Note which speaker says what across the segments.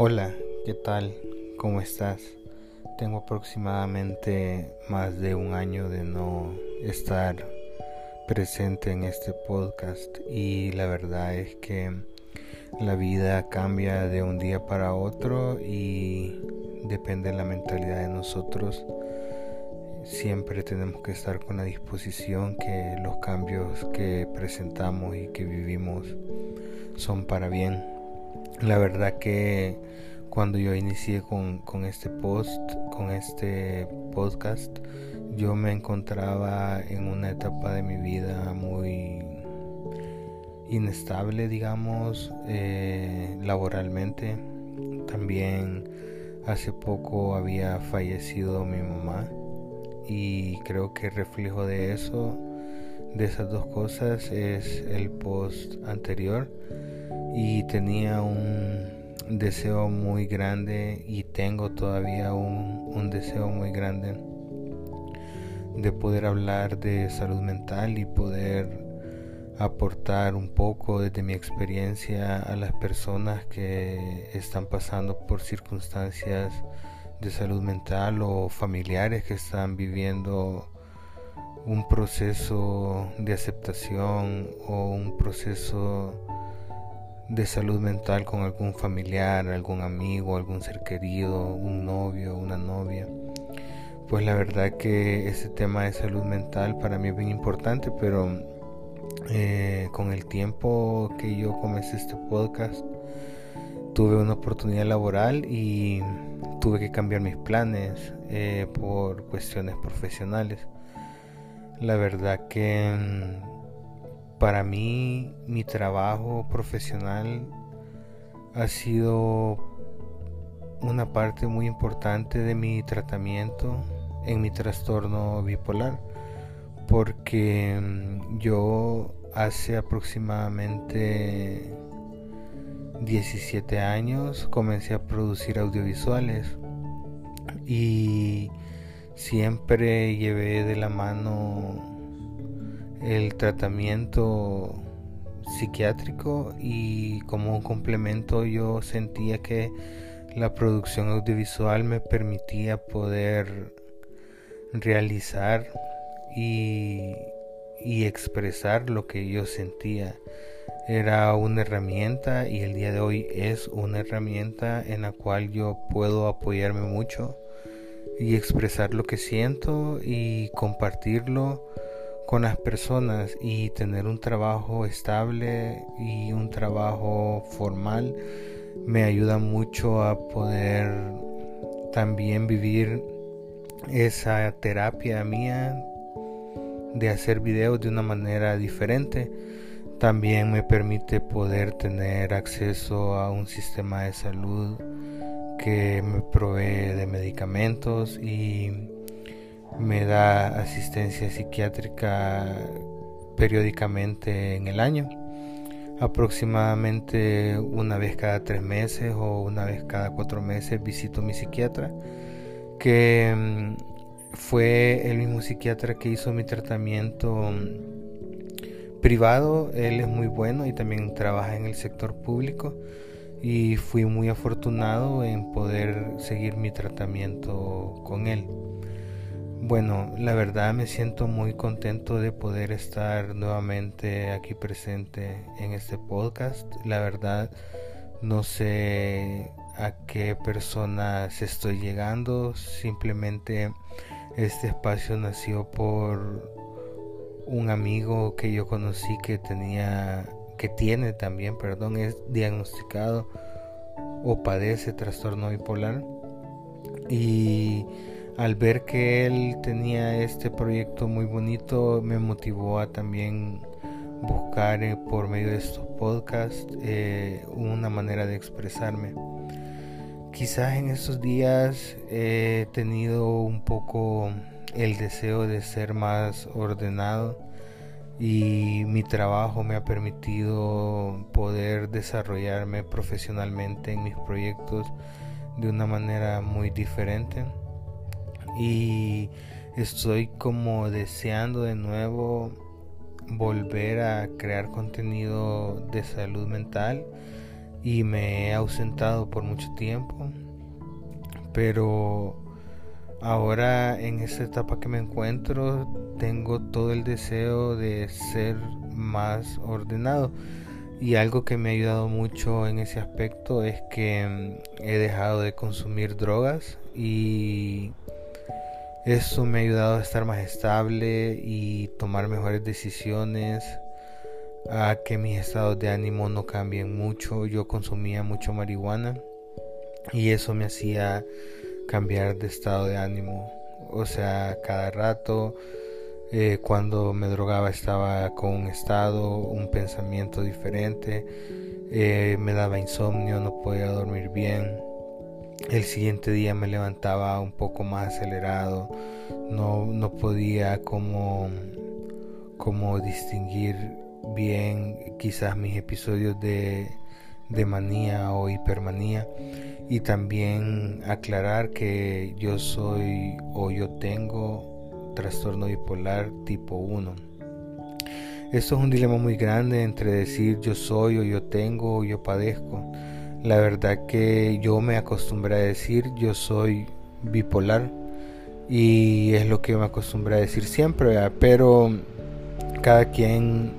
Speaker 1: Hola, ¿qué tal? ¿Cómo estás? Tengo aproximadamente más de un año de no estar presente en este podcast y la verdad es que la vida cambia de un día para otro y depende de la mentalidad de nosotros. Siempre tenemos que estar con la disposición que los cambios que presentamos y que vivimos son para bien. La verdad que cuando yo inicié con, este post, con este podcast, yo me encontraba en una etapa de mi vida muy inestable, digamos, eh, laboralmente. También hace poco había fallecido mi mamá y creo que reflejo de eso, de esas dos cosas, es el post anterior y tenía un deseo muy grande y tengo todavía un, deseo muy grande de poder hablar de salud mental y poder aportar un poco desde mi experiencia a las personas que están pasando por circunstancias de salud mental o familiares que están viviendo un proceso de aceptación o un proceso de salud mental con algún familiar, algún amigo, algún ser querido, un novio, una novia. Pues la verdad que ese tema de salud mental para mí es bien importante, pero eh, con el tiempo que yo comencé este podcast, tuve una oportunidad laboral y tuve que cambiar mis planes eh, por cuestiones profesionales. La verdad que mm, para mí mi trabajo profesional ha sido una parte muy importante de mi tratamiento en mi trastorno bipolar porque mm, yo hace aproximadamente 17 años comencé a producir audiovisuales y siempre llevé de la mano el tratamiento psiquiátrico y como un complemento yo sentía que la producción audiovisual me permitía poder realizar y, y, expresar lo que yo sentía. Era una herramienta y el día de hoy es una herramienta en la cual yo puedo apoyarme mucho y expresar lo que siento y compartirlo con las personas y tener un trabajo estable y un trabajo formal me ayuda mucho a poder también vivir esa terapia mía de hacer videos de una manera diferente. También me permite poder tener acceso a un sistema de salud que me provee de medicamentos y me da asistencia psiquiátrica periódicamente en el año, aproximadamente una vez cada tres meses o una vez cada cuatro meses visito a mi psiquiatra, que mm, fue el mismo psiquiatra que hizo mi tratamiento mm, privado, él es muy bueno y también trabaja en el sector público y fui muy afortunado en poder seguir mi tratamiento con él. Bueno, la verdad me siento muy contento de poder estar nuevamente aquí presente en este podcast. La verdad no sé a qué personas estoy llegando. Simplemente este espacio nació por un amigo que yo conocí que tenía, que tiene también, perdón, es diagnosticado o padece trastorno bipolar. Y al ver que él tenía este proyecto muy bonito, me motivó a también buscar eh, por medio de estos podcasts eh, una manera de expresarme. Quizás en estos días he tenido un poco el deseo de ser más ordenado y mi trabajo me ha permitido poder desarrollarme profesionalmente en mis proyectos de una manera muy diferente y estoy como deseando de nuevo volver a crear contenido de salud mental y me he ausentado por mucho tiempo, pero ahora en esta etapa que me encuentro tengo todo el deseo de ser más ordenado. Y algo que me ha ayudado mucho en ese aspecto es que mm, he dejado de consumir drogas y eso me ha ayudado a estar más estable y tomar mejores decisiones, a que mis estados de ánimo no cambien mucho. Yo consumía mucho marihuana y eso me hacía cambiar de estado de ánimo. O sea, cada rato, eh, cuando me drogaba estaba con un estado, un pensamiento diferente, eh, me daba insomnio, no podía dormir bien el siguiente día me levantaba un poco más acelerado, no, no podía como, como distinguir bien quizás mis episodios de, de manía o hipermanía. Y también aclarar que yo soy o yo tengo trastorno bipolar tipo 1. Esto es un dilema muy grande entre decir yo soy o yo tengo o yo padezco la verdad que yo me acostumbré a decir yo soy bipolar y es lo que me acostumbré a decir siempre, pero cada quien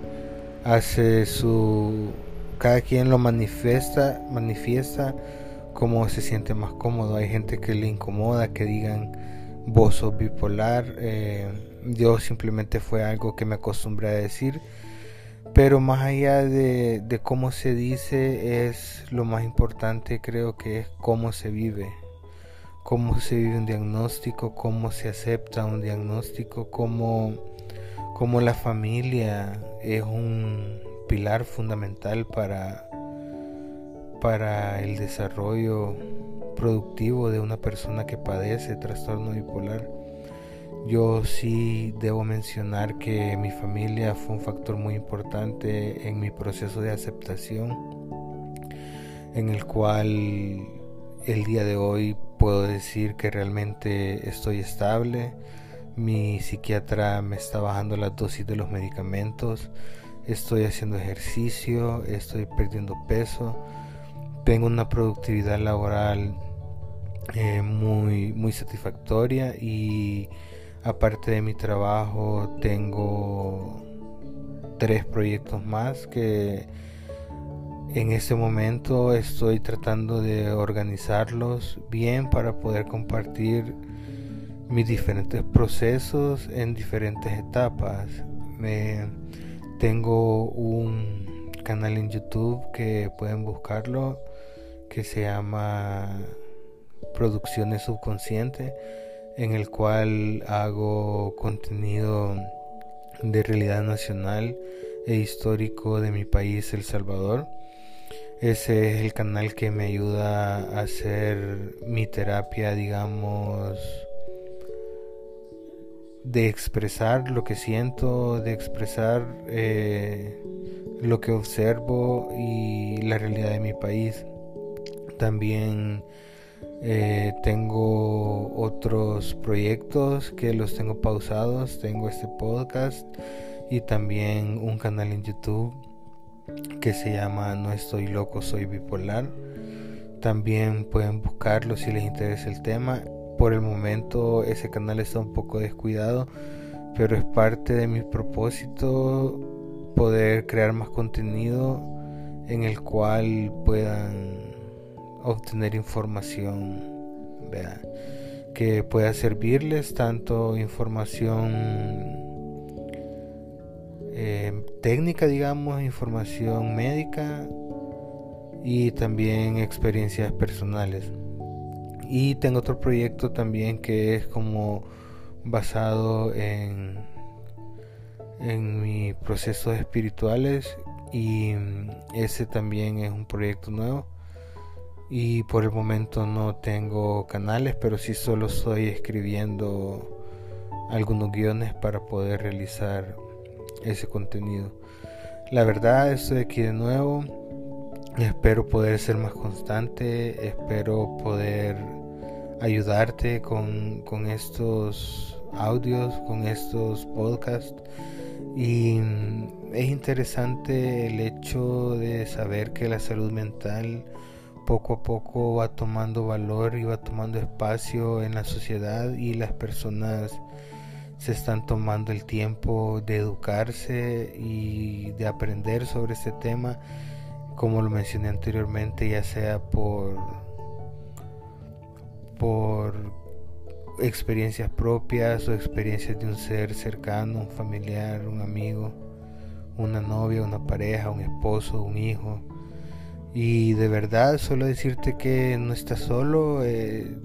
Speaker 1: hace su cada quien lo manifiesta, manifiesta como se siente más cómodo. Hay gente que le incomoda que digan vos sos bipolar. Eh, yo simplemente fue algo que me acostumbré a decir pero más allá de, cómo se dice, es lo más importante creo que es cómo se vive, cómo se vive un diagnóstico, cómo se acepta un diagnóstico, cómo, la familia es un pilar fundamental para el desarrollo productivo de una persona que padece trastorno bipolar. Yo sí debo mencionar que mi familia fue un factor muy importante en mi proceso de aceptación, en el cual el día de hoy puedo decir que realmente estoy estable. Mi psiquiatra me está bajando la dosis de los medicamentos, estoy haciendo ejercicio, estoy perdiendo peso, tengo una productividad laboral eh, muy, muy satisfactoria y Aparte de mi trabajo, tengo tres proyectos más que en este momento estoy tratando de organizarlos bien para poder compartir mis diferentes procesos en diferentes etapas. Tengo un canal en YouTube que pueden buscarlo que se llama Producciones Subconscientes en el cual hago contenido de realidad nacional e histórico de mi país, El Salvador. Ese es el canal que me ayuda a hacer mi terapia, digamos, de expresar lo que siento, de expresar eh, lo que observo y la realidad de mi país. También eh, tengo otros proyectos que los tengo pausados. Tengo este podcast y también un canal en YouTube que se llama No estoy loco, soy bipolar. También pueden buscarlo si les interesa el tema. Por el momento ese canal está un poco descuidado, pero es parte de mi propósito poder crear más contenido en el cual puedan obtener información que pueda servirles, tanto información eh, técnica, digamos, información médica y también experiencias personales. Y tengo otro proyecto también que es como basado en, en mis procesos espirituales y ese también es un proyecto nuevo y por el momento no tengo canales, pero sí solo estoy escribiendo algunos guiones para poder realizar ese contenido. La verdad estoy aquí de nuevo. Espero poder ser más constante. Espero poder ayudarte con, con estos audios, con estos podcasts. Y es interesante el hecho de saber que la salud mental poco a poco va tomando valor y va tomando espacio en la sociedad y las personas se están tomando el tiempo de educarse y de aprender sobre este tema, como lo mencioné anteriormente, ya sea por por experiencias propias o experiencias de un ser cercano, un familiar, un amigo, una novia, una pareja, un esposo, un hijo. Y de verdad, solo decirte que no estás solo, eh,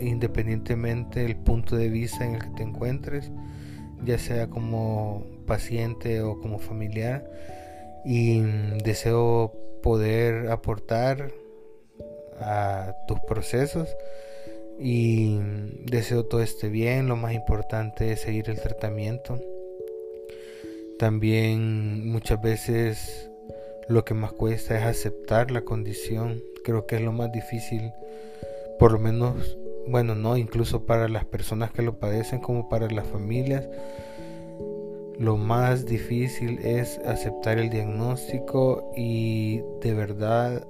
Speaker 1: independientemente del punto de vista en el que te encuentres, ya sea como paciente o como familiar. Y deseo poder aportar a tus procesos y deseo todo esté bien. Lo más importante es seguir el tratamiento. También muchas veces lo que más cuesta es aceptar la condición. Creo que es lo más difícil, por lo menos, bueno, no, incluso para las personas que lo padecen como para las familias. Lo más difícil es aceptar el diagnóstico y de verdad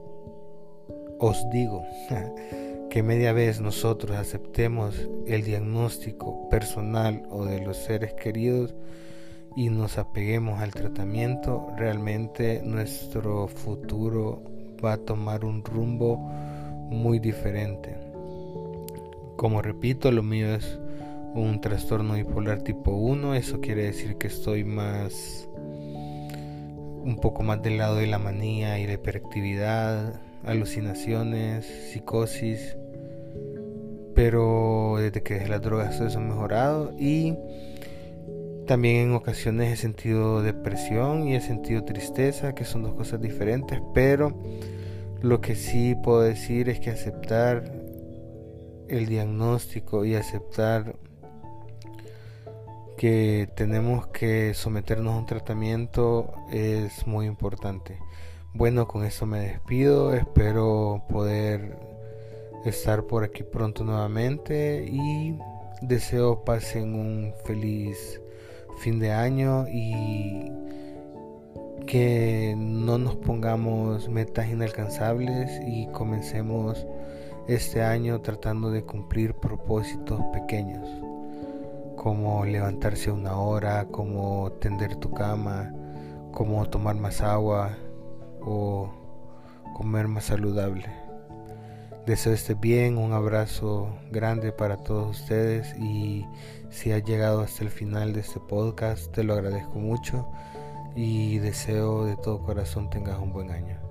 Speaker 1: os digo que media vez nosotros aceptemos el diagnóstico personal o de los seres queridos y nos apeguemos al tratamiento, realmente nuestro futuro va a tomar un rumbo muy diferente. Como repito, lo mío es un trastorno bipolar tipo 1, eso quiere decir que estoy más un poco más del lado de la manía y la hiperactividad, alucinaciones, psicosis, pero desde que dejé las drogas eso ha mejorado y también en ocasiones he sentido depresión y he sentido tristeza, que son dos cosas diferentes, pero lo que sí puedo decir es que aceptar el diagnóstico y aceptar que tenemos que someternos a un tratamiento es muy importante. Bueno, con eso me despido, espero poder estar por aquí pronto nuevamente y deseo pasen un feliz fin de año y que no nos pongamos metas inalcanzables y comencemos este año tratando de cumplir propósitos pequeños como levantarse una hora, como tender tu cama, como tomar más agua o comer más saludable. Deseo esté bien, un abrazo grande para todos ustedes y si has llegado hasta el final de este podcast te lo agradezco mucho y deseo de todo corazón tengas un buen año.